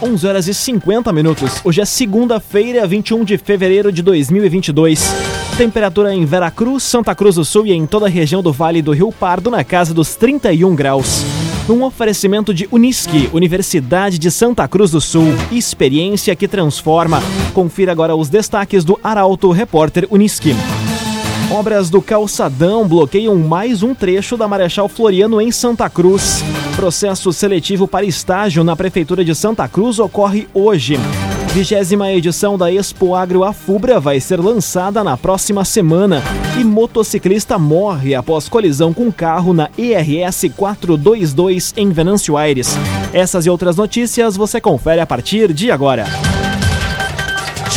11 horas e 50 minutos. Hoje é segunda-feira, 21 de fevereiro de 2022. Temperatura em Veracruz, Santa Cruz do Sul e em toda a região do Vale do Rio Pardo na casa dos 31 graus. Um oferecimento de Unisque, Universidade de Santa Cruz do Sul. Experiência que transforma. Confira agora os destaques do Arauto Repórter Unisque. Obras do Calçadão bloqueiam mais um trecho da Marechal Floriano em Santa Cruz. Processo seletivo para estágio na Prefeitura de Santa Cruz ocorre hoje. Vigésima edição da Expo Agro Afubra vai ser lançada na próxima semana. E motociclista morre após colisão com carro na ERS 422 em Venâncio Aires. Essas e outras notícias você confere a partir de agora.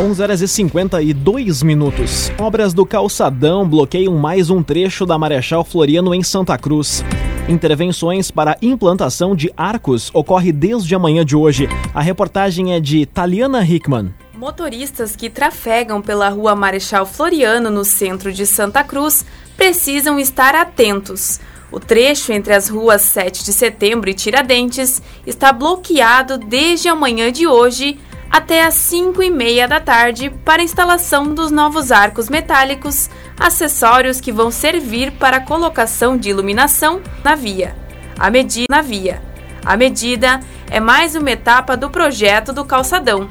11 horas e 52 minutos. Obras do calçadão bloqueiam mais um trecho da Marechal Floriano em Santa Cruz. Intervenções para implantação de arcos ocorre desde a manhã de hoje. A reportagem é de Taliana Hickman. Motoristas que trafegam pela rua Marechal Floriano, no centro de Santa Cruz, precisam estar atentos. O trecho entre as ruas 7 de setembro e Tiradentes está bloqueado desde a manhã de hoje até às 5 e meia da tarde para instalação dos novos arcos metálicos, acessórios que vão servir para a colocação de iluminação na via. A medida na via. A medida é mais uma etapa do projeto do calçadão.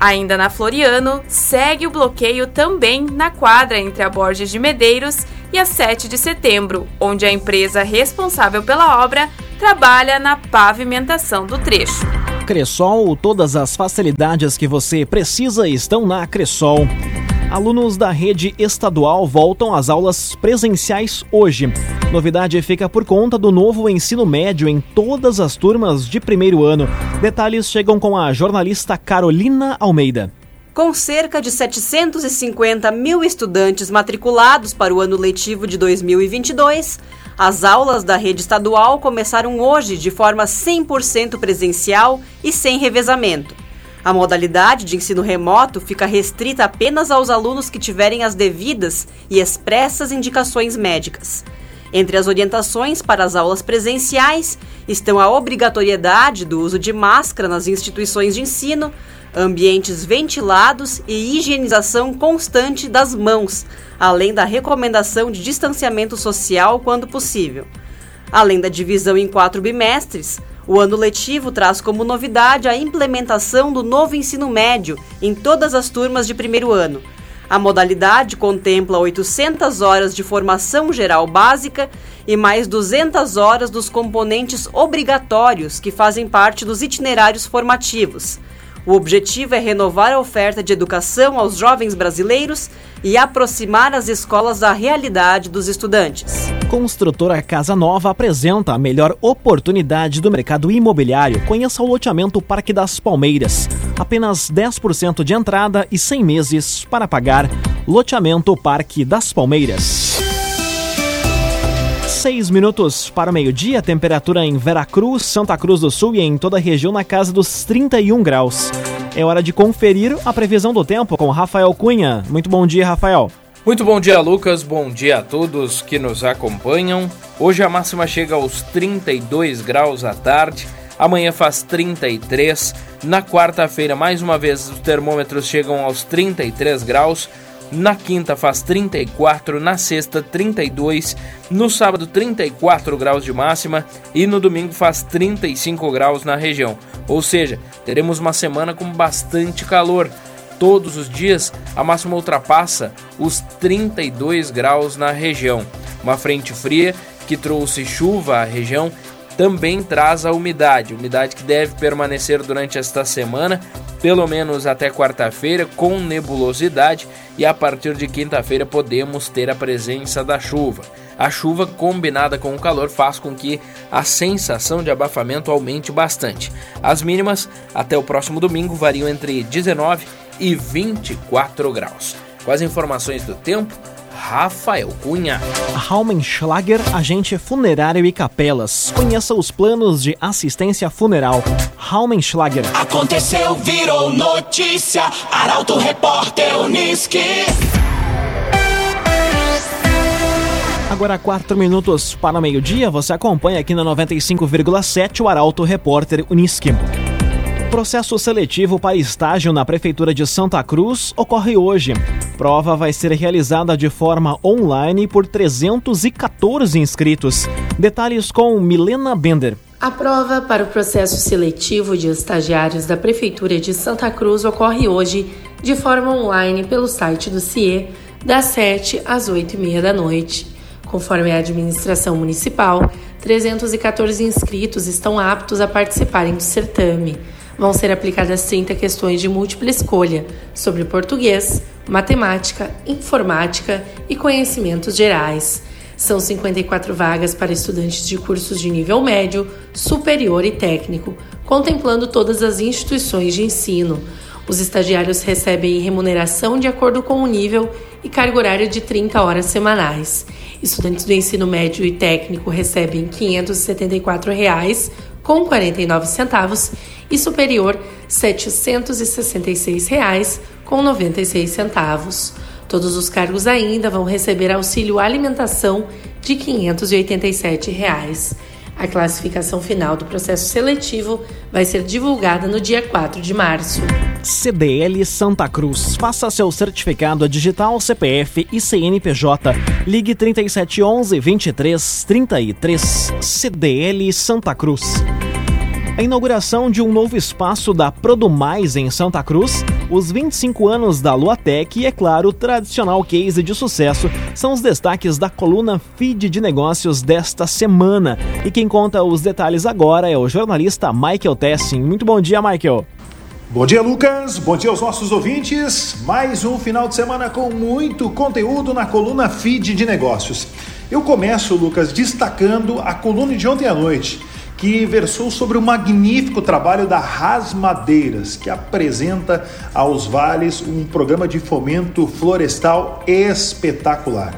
Ainda na Floriano, segue o bloqueio também na quadra entre a Borges de Medeiros e a 7 de setembro, onde a empresa responsável pela obra trabalha na pavimentação do trecho. Cressol, todas as facilidades que você precisa estão na Cressol. Alunos da rede estadual voltam às aulas presenciais hoje. Novidade fica por conta do novo ensino médio em todas as turmas de primeiro ano. Detalhes chegam com a jornalista Carolina Almeida. Com cerca de 750 mil estudantes matriculados para o ano letivo de 2022, as aulas da rede estadual começaram hoje de forma 100% presencial e sem revezamento. A modalidade de ensino remoto fica restrita apenas aos alunos que tiverem as devidas e expressas indicações médicas. Entre as orientações para as aulas presenciais estão a obrigatoriedade do uso de máscara nas instituições de ensino, ambientes ventilados e higienização constante das mãos, além da recomendação de distanciamento social quando possível. Além da divisão em quatro bimestres, o ano letivo traz como novidade a implementação do novo ensino médio em todas as turmas de primeiro ano. A modalidade contempla 800 horas de formação geral básica e mais 200 horas dos componentes obrigatórios que fazem parte dos itinerários formativos. O objetivo é renovar a oferta de educação aos jovens brasileiros e aproximar as escolas da realidade dos estudantes. Construtora Casa Nova apresenta a melhor oportunidade do mercado imobiliário. Conheça o loteamento Parque das Palmeiras. Apenas 10% de entrada e 100 meses para pagar. Loteamento Parque das Palmeiras. 6 minutos para o meio-dia, temperatura em Veracruz, Santa Cruz do Sul e em toda a região na casa dos 31 graus. É hora de conferir a previsão do tempo com Rafael Cunha. Muito bom dia, Rafael. Muito bom dia, Lucas. Bom dia a todos que nos acompanham. Hoje a máxima chega aos 32 graus à tarde. Amanhã faz 33. Na quarta-feira, mais uma vez, os termômetros chegam aos 33 graus. Na quinta faz 34, na sexta 32, no sábado 34 graus de máxima e no domingo faz 35 graus na região. Ou seja, teremos uma semana com bastante calor. Todos os dias a máxima ultrapassa os 32 graus na região. Uma frente fria que trouxe chuva à região também traz a umidade, umidade que deve permanecer durante esta semana, pelo menos até quarta-feira, com nebulosidade, e a partir de quinta-feira podemos ter a presença da chuva. A chuva combinada com o calor faz com que a sensação de abafamento aumente bastante. As mínimas até o próximo domingo variam entre 19 e 24 graus. Com as informações do tempo, Rafael Cunha. Raumenschlager, agente funerário e capelas. Conheça os planos de assistência funeral. Raumenschlager. Aconteceu, virou notícia. Arauto Repórter Uniski. Agora, 4 minutos para o meio-dia, você acompanha aqui na 95,7 o Arauto Repórter Uniski. Processo seletivo para estágio na Prefeitura de Santa Cruz ocorre hoje. Prova vai ser realizada de forma online por 314 inscritos. Detalhes com Milena Bender. A prova para o processo seletivo de estagiários da Prefeitura de Santa Cruz ocorre hoje de forma online pelo site do CIE, das 7 às 8 e meia da noite. Conforme a administração municipal, 314 inscritos estão aptos a participarem do certame vão ser aplicadas 30 questões de múltipla escolha sobre português, matemática, informática e conhecimentos gerais. São 54 vagas para estudantes de cursos de nível médio, superior e técnico, contemplando todas as instituições de ensino. Os estagiários recebem remuneração de acordo com o nível e carga horária de 30 horas semanais. Estudantes do ensino médio e técnico recebem 574 reais, com 49 centavos e superior 766 reais, com 96 centavos. Todos os cargos ainda vão receber auxílio alimentação de 587 reais. A classificação final do processo seletivo vai ser divulgada no dia 4 de março. CDL Santa Cruz. Faça seu certificado digital CPF e CNPJ. Ligue 3711 2333. CDL Santa Cruz. A inauguração de um novo espaço da Produmais em Santa Cruz, os 25 anos da Luatec e, é claro, o tradicional case de sucesso são os destaques da coluna Feed de Negócios desta semana. E quem conta os detalhes agora é o jornalista Michael Tessin. Muito bom dia, Michael. Bom dia, Lucas. Bom dia aos nossos ouvintes. Mais um final de semana com muito conteúdo na coluna Feed de Negócios. Eu começo, Lucas, destacando a coluna de ontem à noite que versou sobre o magnífico trabalho da Ras Madeiras, que apresenta aos vales um programa de fomento florestal espetacular.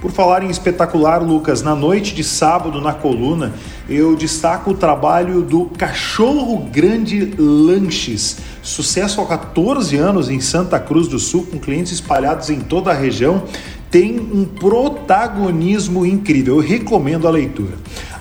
Por falar em espetacular, Lucas, na noite de sábado na coluna, eu destaco o trabalho do Cachorro Grande Lanches, sucesso há 14 anos em Santa Cruz do Sul, com clientes espalhados em toda a região, tem um protagonismo incrível. Eu recomendo a leitura.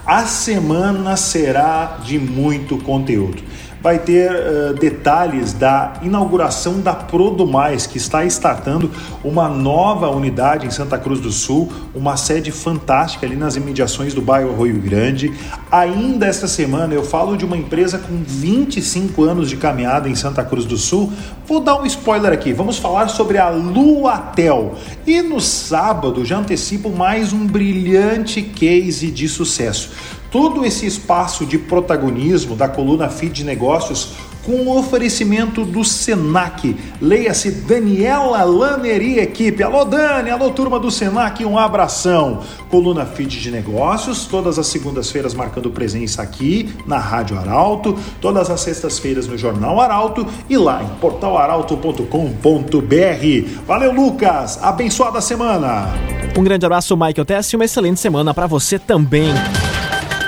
A semana será de muito conteúdo vai ter uh, detalhes da inauguração da Produmais, que está startando uma nova unidade em Santa Cruz do Sul, uma sede fantástica ali nas imediações do bairro Rio Grande. Ainda esta semana eu falo de uma empresa com 25 anos de caminhada em Santa Cruz do Sul. Vou dar um spoiler aqui, vamos falar sobre a Luatel. E no sábado já antecipo mais um brilhante case de sucesso todo esse espaço de protagonismo da coluna Feed de Negócios com o oferecimento do Senac. Leia-se Daniela Lanner e equipe. Alô Dani, alô turma do Senac, um abração. Coluna Feed de Negócios, todas as segundas-feiras marcando presença aqui na Rádio Arauto, todas as sextas-feiras no Jornal Arauto e lá em portalarauto.com.br. Valeu Lucas, abençoada semana. Um grande abraço Michael Tess e uma excelente semana para você também.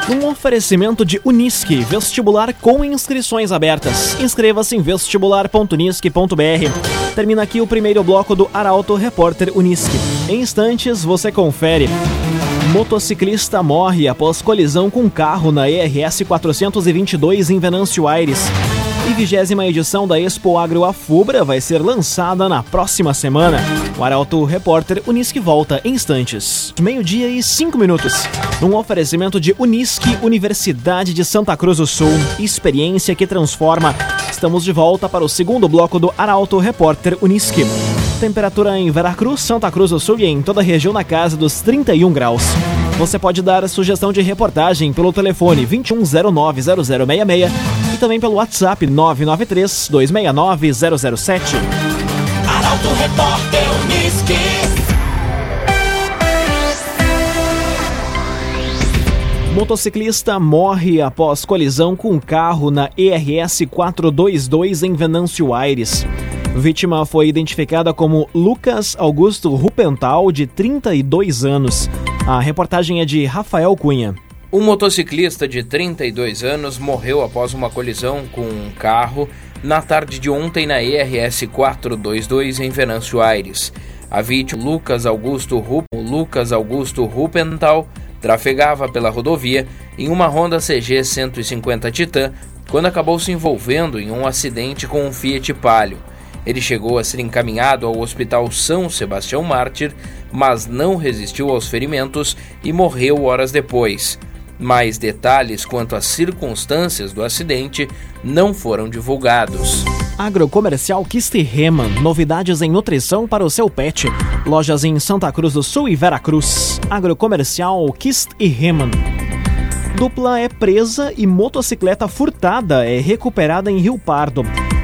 Um oferecimento de Unisque, vestibular com inscrições abertas. Inscreva-se em vestibular.unisque.br. Termina aqui o primeiro bloco do Arauto Repórter Unisque. Em instantes, você confere. Motociclista morre após colisão com carro na ERS 422 em Venâncio Aires. E vigésima edição da Expo Agro Afubra vai ser lançada na próxima semana. O Arauto Repórter Unisque volta em instantes. Meio-dia e cinco minutos. Um oferecimento de Unisque, Universidade de Santa Cruz do Sul. Experiência que transforma. Estamos de volta para o segundo bloco do Arauto Repórter Unisque. Temperatura em Veracruz, Santa Cruz do Sul e em toda a região na casa dos 31 graus. Você pode dar sugestão de reportagem pelo telefone 21090066 e também pelo WhatsApp 993 269 007. Arauto Repórter Uniski. Motociclista morre após colisão com um carro na ERS 422 em Venâncio Aires. Vítima foi identificada como Lucas Augusto Rupental, de 32 anos. A reportagem é de Rafael Cunha. Um motociclista de 32 anos morreu após uma colisão com um carro na tarde de ontem na ERS 422 em Venâncio Aires. A vítima, Lucas Augusto, Rup, Lucas Augusto Rupental, trafegava pela rodovia em uma Honda CG 150 Titan quando acabou se envolvendo em um acidente com um Fiat Palio. Ele chegou a ser encaminhado ao Hospital São Sebastião Mártir, mas não resistiu aos ferimentos e morreu horas depois. Mais detalhes quanto às circunstâncias do acidente não foram divulgados. Agrocomercial Kist Reman, novidades em nutrição para o seu pet. Lojas em Santa Cruz do Sul e Veracruz. Agrocomercial Kist Reman. Dupla é presa e motocicleta furtada é recuperada em Rio Pardo.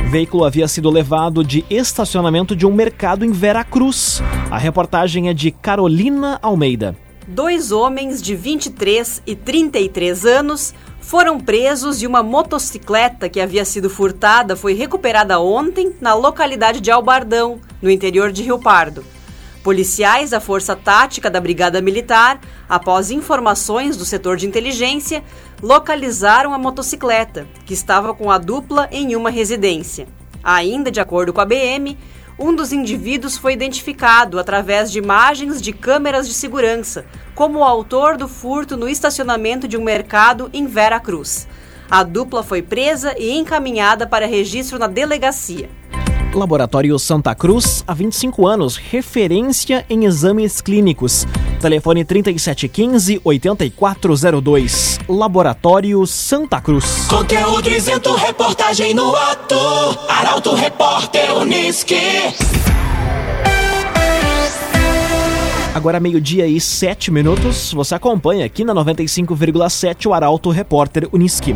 veículo havia sido levado de estacionamento de um mercado em Veracruz. A reportagem é de Carolina Almeida. Dois homens de 23 e 33 anos foram presos e uma motocicleta que havia sido furtada foi recuperada ontem na localidade de Albardão, no interior de Rio Pardo. Policiais da Força Tática da Brigada Militar, após informações do setor de inteligência, localizaram a motocicleta, que estava com a dupla em uma residência. Ainda de acordo com a BM, um dos indivíduos foi identificado através de imagens de câmeras de segurança como o autor do furto no estacionamento de um mercado em Vera Cruz. A dupla foi presa e encaminhada para registro na delegacia. Laboratório Santa Cruz, há 25 anos, referência em exames clínicos. Telefone 3715-8402. Laboratório Santa Cruz. Conteúdo isento, reportagem no ato. Arauto Repórter Uniski. Agora meio-dia e sete minutos, você acompanha aqui na 95,7 o Arauto Repórter Uniski.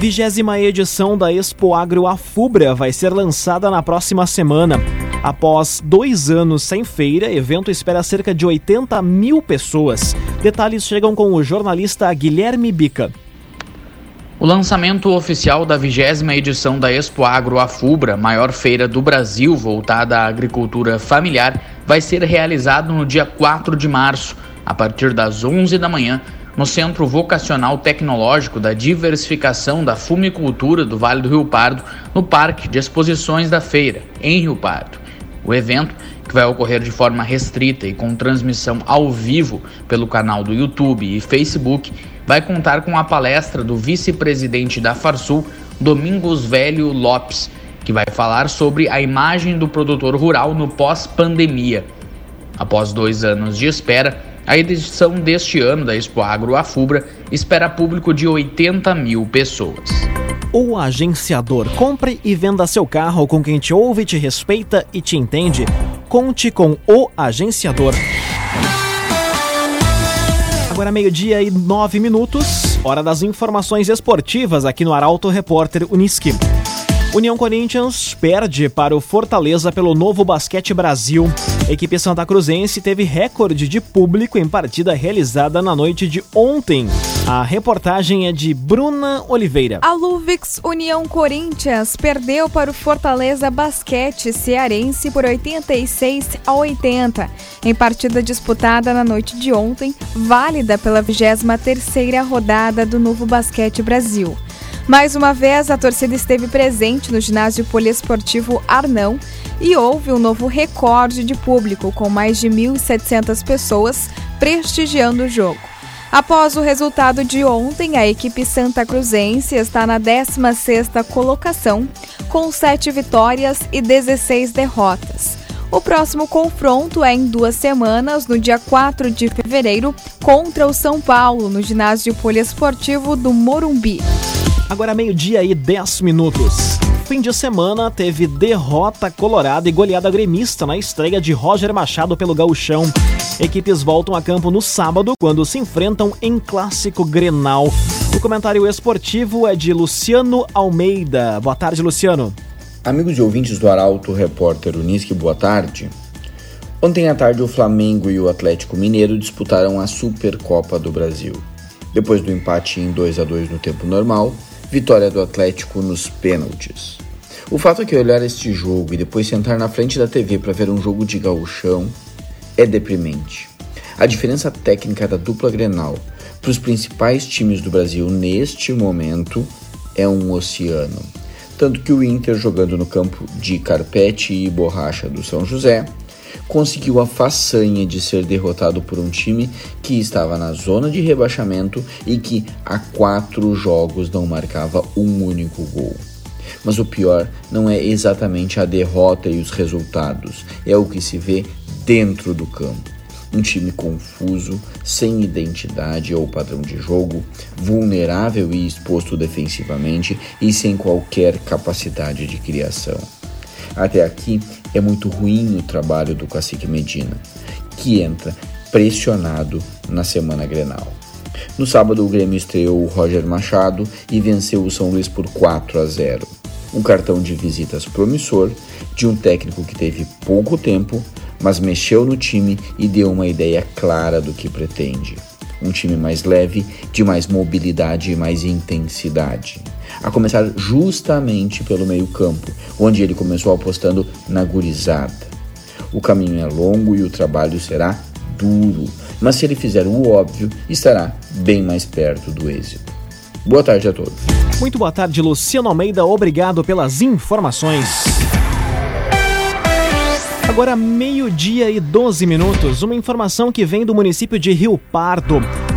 Vigésima edição da Expo Agro Afubra vai ser lançada na próxima semana. Após dois anos sem feira, evento espera cerca de 80 mil pessoas. Detalhes chegam com o jornalista Guilherme Bica. O lançamento oficial da vigésima edição da Expo Agro Afubra, maior feira do Brasil voltada à agricultura familiar, vai ser realizado no dia 4 de março, a partir das 11 da manhã, no Centro Vocacional Tecnológico da Diversificação da Fumicultura do Vale do Rio Pardo, no Parque de Exposições da Feira, em Rio Pardo. O evento, que vai ocorrer de forma restrita e com transmissão ao vivo pelo canal do YouTube e Facebook, vai contar com a palestra do vice-presidente da Farsul, Domingos Velho Lopes, que vai falar sobre a imagem do produtor rural no pós-pandemia. Após dois anos de espera, a edição deste ano da Expo Agro Afubra espera público de 80 mil pessoas. O agenciador. Compre e venda seu carro com quem te ouve, te respeita e te entende. Conte com o agenciador. Agora meio-dia e nove minutos, hora das informações esportivas aqui no Arauto Repórter Uniski. União Corinthians perde para o Fortaleza pelo Novo Basquete Brasil. A equipe santa cruzense teve recorde de público em partida realizada na noite de ontem. A reportagem é de Bruna Oliveira. A Luvix União Corinthians perdeu para o Fortaleza Basquete Cearense por 86 a 80, em partida disputada na noite de ontem, válida pela 23ª rodada do Novo Basquete Brasil. Mais uma vez, a torcida esteve presente no ginásio poliesportivo Arnão e houve um novo recorde de público, com mais de 1.700 pessoas prestigiando o jogo. Após o resultado de ontem, a equipe santa cruzense está na 16ª colocação, com 7 vitórias e 16 derrotas. O próximo confronto é em duas semanas, no dia 4 de fevereiro, contra o São Paulo, no ginásio poliesportivo do Morumbi. Agora meio-dia e 10 minutos. Fim de semana teve derrota colorada e goleada gremista na estreia de Roger Machado pelo Gauchão. Equipes voltam a campo no sábado, quando se enfrentam em clássico Grenal. O comentário esportivo é de Luciano Almeida. Boa tarde, Luciano. Amigos e ouvintes do Arauto, repórter Unisque, boa tarde. Ontem à tarde, o Flamengo e o Atlético Mineiro disputaram a Supercopa do Brasil. Depois do empate em 2 a 2 no tempo normal, vitória do Atlético nos pênaltis. O fato é que olhar este jogo e depois sentar na frente da TV para ver um jogo de gauchão é deprimente. A diferença técnica da dupla Grenal para os principais times do Brasil neste momento é um oceano. Tanto que o Inter, jogando no campo de carpete e borracha do São José, conseguiu a façanha de ser derrotado por um time que estava na zona de rebaixamento e que há quatro jogos não marcava um único gol. Mas o pior não é exatamente a derrota e os resultados, é o que se vê dentro do campo. Um time confuso, sem identidade ou padrão de jogo, vulnerável e exposto defensivamente e sem qualquer capacidade de criação. Até aqui é muito ruim o trabalho do Cacique Medina, que entra pressionado na semana Grenal. No sábado, o Grêmio estreou o Roger Machado e venceu o São Luís por 4 a 0. Um cartão de visitas promissor de um técnico que teve pouco tempo, mas mexeu no time e deu uma ideia clara do que pretende. Um time mais leve, de mais mobilidade e mais intensidade. A começar justamente pelo meio-campo, onde ele começou apostando na gurizada. O caminho é longo e o trabalho será duro, mas se ele fizer o óbvio, estará bem mais perto do êxito. Boa tarde a todos. Muito boa tarde, Luciano Almeida. Obrigado pelas informações. Agora, meio-dia e 12 minutos, uma informação que vem do município de Rio Pardo.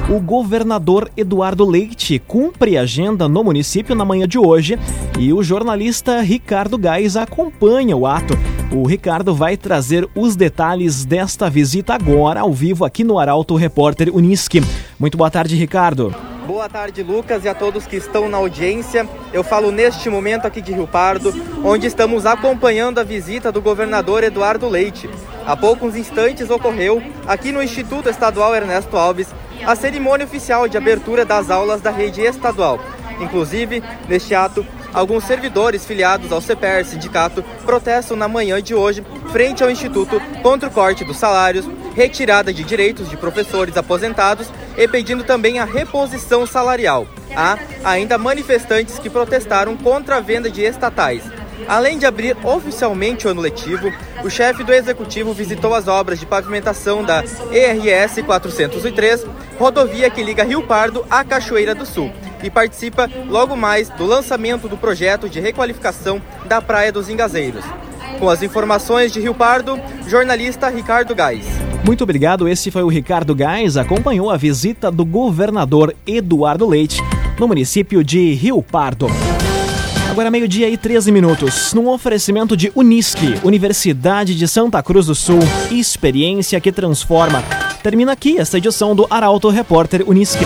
O governador Eduardo Leite cumpre agenda no município na manhã de hoje e o jornalista Ricardo Gás acompanha o ato. O Ricardo vai trazer os detalhes desta visita agora, ao vivo, aqui no Arauto Repórter Unisque. Muito boa tarde, Ricardo. Boa tarde, Lucas, e a todos que estão na audiência. Eu falo neste momento aqui de Rio Pardo, onde estamos acompanhando a visita do governador Eduardo Leite. Há poucos instantes ocorreu, aqui no Instituto Estadual Ernesto Alves, a cerimônia oficial de abertura das aulas da rede estadual. Inclusive, neste ato, alguns servidores filiados ao CPR Sindicato protestam na manhã de hoje frente ao Instituto contra o corte dos salários, retirada de direitos de professores aposentados e pedindo também a reposição salarial. Há ainda manifestantes que protestaram contra a venda de estatais. Além de abrir oficialmente o ano letivo, o chefe do executivo visitou as obras de pavimentação da ERS 403, rodovia que liga Rio Pardo à Cachoeira do Sul, e participa logo mais do lançamento do projeto de requalificação da Praia dos Engazeiros. Com as informações de Rio Pardo, jornalista Ricardo Gás. Muito obrigado. Esse foi o Ricardo Gás, acompanhou a visita do governador Eduardo Leite no município de Rio Pardo. Agora meio-dia e 13 minutos, num oferecimento de Unisque, Universidade de Santa Cruz do Sul, experiência que transforma. Termina aqui esta edição do Arauto Repórter Unisque.